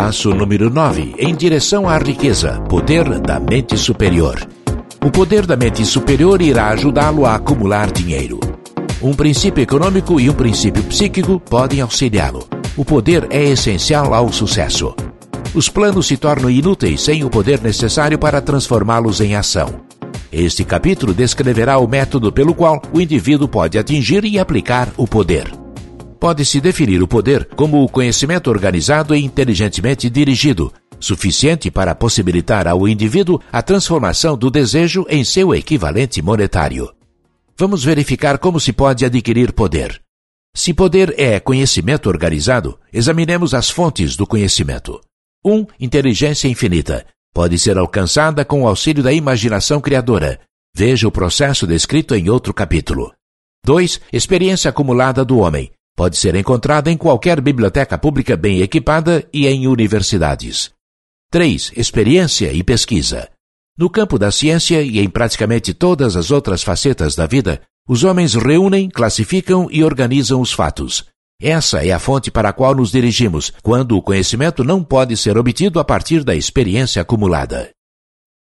Passo número 9. Em direção à riqueza. Poder da mente superior. O poder da mente superior irá ajudá-lo a acumular dinheiro. Um princípio econômico e um princípio psíquico podem auxiliá-lo. O poder é essencial ao sucesso. Os planos se tornam inúteis sem o poder necessário para transformá-los em ação. Este capítulo descreverá o método pelo qual o indivíduo pode atingir e aplicar o poder. Pode-se definir o poder como o conhecimento organizado e inteligentemente dirigido, suficiente para possibilitar ao indivíduo a transformação do desejo em seu equivalente monetário. Vamos verificar como se pode adquirir poder. Se poder é conhecimento organizado, examinemos as fontes do conhecimento. 1. Um, inteligência infinita. Pode ser alcançada com o auxílio da imaginação criadora. Veja o processo descrito em outro capítulo. 2. Experiência acumulada do homem. Pode ser encontrada em qualquer biblioteca pública bem equipada e em universidades. 3. Experiência e pesquisa. No campo da ciência e em praticamente todas as outras facetas da vida, os homens reúnem, classificam e organizam os fatos. Essa é a fonte para a qual nos dirigimos quando o conhecimento não pode ser obtido a partir da experiência acumulada.